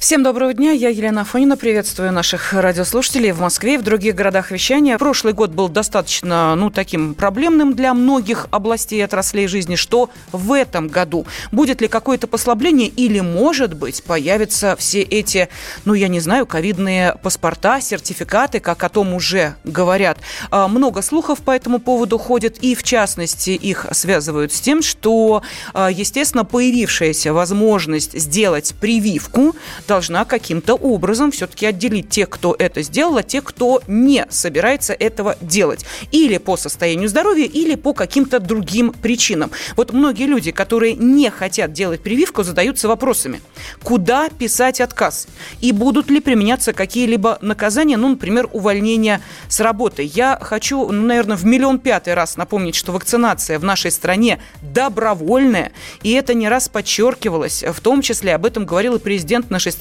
Всем доброго дня, я Елена Афонина, приветствую наших радиослушателей в Москве и в других городах вещания. Прошлый год был достаточно, ну, таким проблемным для многих областей и отраслей жизни. Что в этом году? Будет ли какое-то послабление или, может быть, появятся все эти, ну, я не знаю, ковидные паспорта, сертификаты, как о том уже говорят. А, много слухов по этому поводу ходит, и, в частности, их связывают с тем, что, а, естественно, появившаяся возможность сделать прививку должна каким-то образом все-таки отделить тех, кто это сделал, от тех, кто не собирается этого делать. Или по состоянию здоровья, или по каким-то другим причинам. Вот многие люди, которые не хотят делать прививку, задаются вопросами. Куда писать отказ? И будут ли применяться какие-либо наказания, ну, например, увольнение с работы? Я хочу, ну, наверное, в миллион пятый раз напомнить, что вакцинация в нашей стране добровольная, и это не раз подчеркивалось, в том числе об этом говорил и президент нашей страны.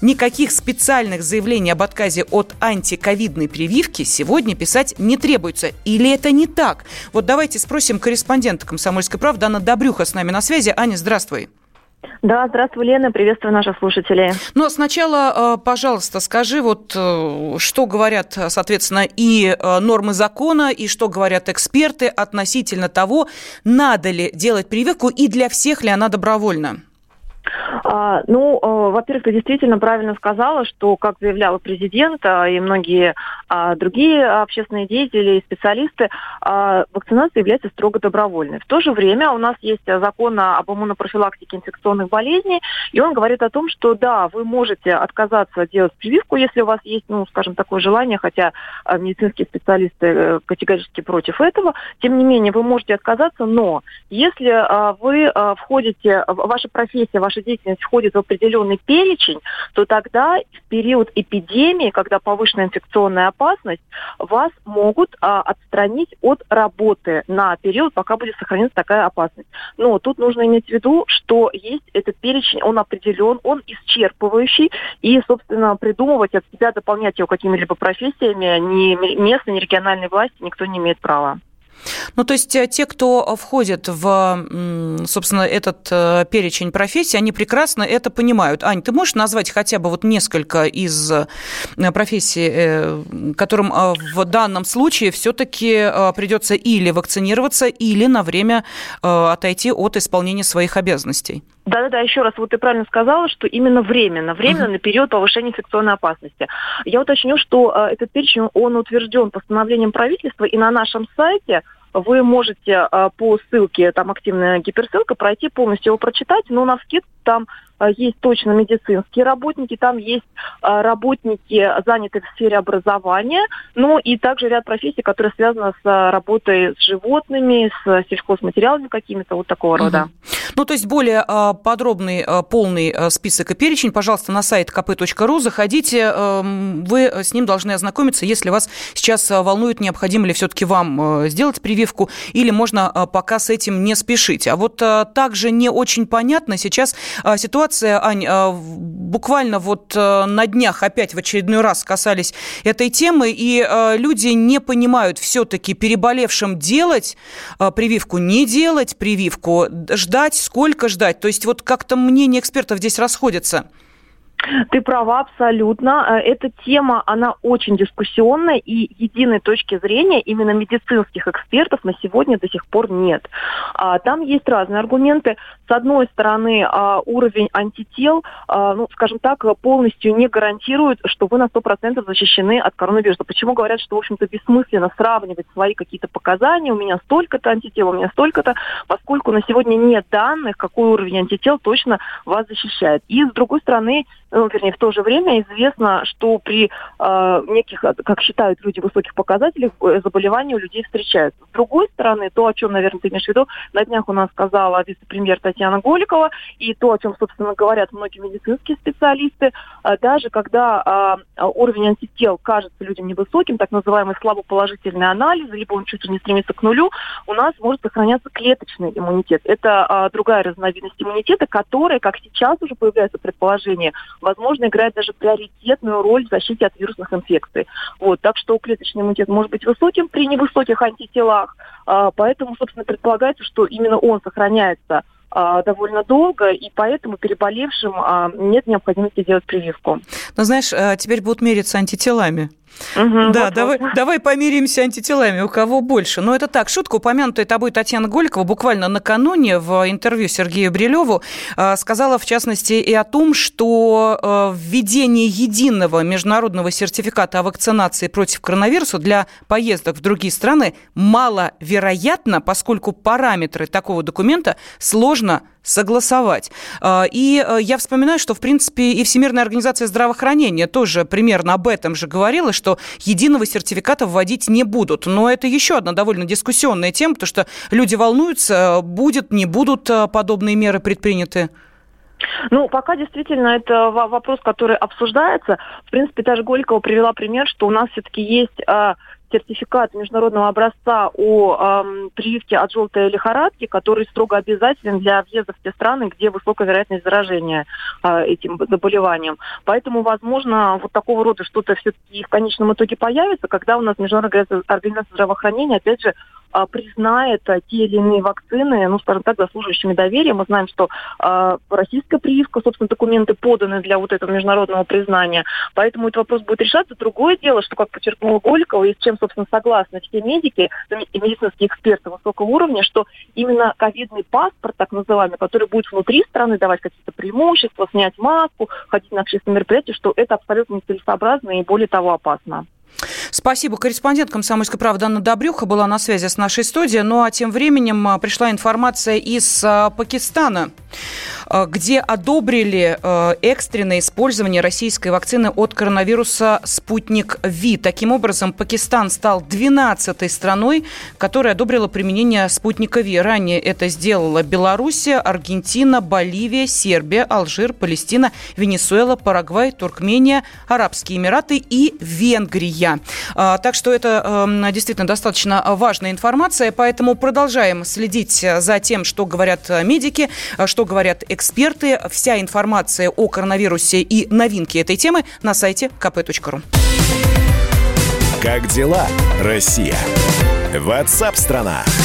Никаких специальных заявлений об отказе от антиковидной прививки сегодня писать не требуется. Или это не так? Вот давайте спросим корреспондента «Комсомольской правды» Анна Добрюха с нами на связи. Аня, здравствуй. Да, здравствуй, Лена, приветствую наших слушателей. Ну, а сначала, э, пожалуйста, скажи, вот э, что говорят, соответственно, и э, нормы закона, и что говорят эксперты относительно того, надо ли делать прививку и для всех ли она добровольна? А, ну, а, во-первых, ты действительно правильно сказала, что, как заявлял президент и многие а, другие общественные деятели и специалисты, а, вакцинация является строго добровольной. В то же время у нас есть закон об иммунопрофилактике инфекционных болезней, и он говорит о том, что да, вы можете отказаться делать прививку, если у вас есть, ну, скажем, такое желание, хотя медицинские специалисты э, категорически против этого, тем не менее, вы можете отказаться, но если вы входите, ваша профессия, ваша деятельность входит в определенный перечень, то тогда в период эпидемии, когда повышенная инфекционная опасность, вас могут а, отстранить от работы на период, пока будет сохраняться такая опасность. Но тут нужно иметь в виду, что есть этот перечень, он определен, он исчерпывающий, и, собственно, придумывать от себя, дополнять его какими-либо профессиями ни местной, ни региональной власти никто не имеет права. Ну, то есть э, те, кто входит в, собственно, этот э, перечень профессий, они прекрасно это понимают. Ань, ты можешь назвать хотя бы вот несколько из э, профессий, которым в данном случае все-таки придется или вакцинироваться, или на время отойти от исполнения своих обязанностей? Да-да-да, еще раз, вот ты правильно сказала, что именно временно, временно uh-huh. на период повышения инфекционной опасности. Я уточню, что э, этот перечень, он утвержден постановлением правительства, и на нашем сайте вы можете э, по ссылке, там активная гиперссылка, пройти полностью его прочитать, но на скид там э, есть точно медицинские работники, там есть э, работники, занятые в сфере образования, ну и также ряд профессий, которые связаны с работой с животными, с сельхозматериалами какими-то, вот такого угу. рода. Ну, то есть более подробный, полный список и перечень, пожалуйста, на сайт kp.ru заходите, эм, вы с ним должны ознакомиться, если вас сейчас волнует, необходимо ли все-таки вам сделать прививку, или можно пока с этим не спешить. А вот также не очень понятно сейчас ситуация Ань, а, буквально вот э, на днях опять в очередной раз касались этой темы, и э, люди не понимают все-таки переболевшим делать э, прививку, не делать прививку, ждать, сколько ждать. То есть вот как-то мнения экспертов здесь расходятся. Ты права абсолютно. Э, эта тема, она очень дискуссионная, и единой точки зрения именно медицинских экспертов на сегодня до сих пор нет. А, там есть разные аргументы. С одной стороны, а, уровень антител, а, ну, скажем так, полностью не гарантирует, что вы на 100% защищены от коронавируса. Почему говорят, что, в общем-то, бессмысленно сравнивать свои какие-то показания, у меня столько-то антител, у меня столько-то, поскольку на сегодня нет данных, какой уровень антител точно вас защищает. И, с другой стороны, ну, вернее, в то же время известно, что при э, неких, как считают люди, высоких показателях э, заболевания у людей встречаются. С другой стороны, то, о чем, наверное, ты имеешь в виду, на днях у нас сказала вице-премьер Татьяна Голикова, и то, о чем, собственно, говорят многие медицинские специалисты, э, даже когда э, уровень антител кажется людям невысоким, так называемый слабоположительный анализ, либо он чуть ли не стремится к нулю, у нас может сохраняться клеточный иммунитет. Это э, другая разновидность иммунитета, которая, как сейчас уже появляется предположение, возможно, играет даже приоритетную роль в защите от вирусных инфекций. Вот, так что клеточный иммунитет может быть высоким при невысоких антителах, а, поэтому, собственно, предполагается, что именно он сохраняется а, довольно долго, и поэтому переболевшим а, нет необходимости делать прививку. Но знаешь, теперь будут мериться антителами. Угу, да, вот, давай, вот. давай помиримся антителами, у кого больше. Но это так, шутка, упомянутая тобой Татьяна Голикова буквально накануне в интервью Сергею Брилеву э, сказала, в частности, и о том, что э, введение единого международного сертификата о вакцинации против коронавируса для поездок в другие страны маловероятно, поскольку параметры такого документа сложно согласовать. А, и э, я вспоминаю, что, в принципе, и Всемирная организация здравоохранения тоже примерно об этом же говорила, что единого сертификата вводить не будут. Но это еще одна довольно дискуссионная тема, потому что люди волнуются, будет, не будут э, подобные меры предприняты. Ну, пока действительно это вопрос, который обсуждается. В принципе, даже Голикова привела пример, что у нас все-таки есть а, сертификат международного образца о э, прививке от желтой лихорадки, который строго обязателен для въезда в те страны, где высокая вероятность заражения э, этим заболеванием. Поэтому, возможно, вот такого рода что-то все-таки в конечном итоге появится, когда у нас Международная организация здравоохранения, опять же, признает а, те или иные вакцины, ну, скажем так, заслуживающими доверия. Мы знаем, что э, российская прививка, собственно, документы поданы для вот этого международного признания. Поэтому этот вопрос будет решаться. Другое дело, что, как подчеркнула Голикова, и с чем, собственно, согласны все медики и медицинские эксперты высокого уровня, что именно ковидный паспорт, так называемый, который будет внутри страны давать какие-то преимущества, снять маску, ходить на общественные мероприятия, что это абсолютно нецелесообразно и, более того, опасно. Спасибо. Корреспондент «Комсомольской правды» Анна Добрюха была на связи с нашей студией. Ну а тем временем а, пришла информация из а, Пакистана. Э, где одобрили экстренное использование российской вакцины от коронавируса «Спутник Ви». Таким образом, Пакистан стал 12-й страной, которая одобрила применение «Спутника Ви». Ранее это сделала Белоруссия, Аргентина, Боливия, Сербия, Алжир, Палестина, Венесуэла, Парагвай, Туркмения, Арабские Эмираты и Венгрия. Э, так что это эм, действительно достаточно важная информация, поэтому продолжаем следить за тем, что говорят медики, что говорят эксперты. Вся информация о коронавирусе и новинки этой темы на сайте kp.ru. Как дела, Россия? Ватсап-страна! страна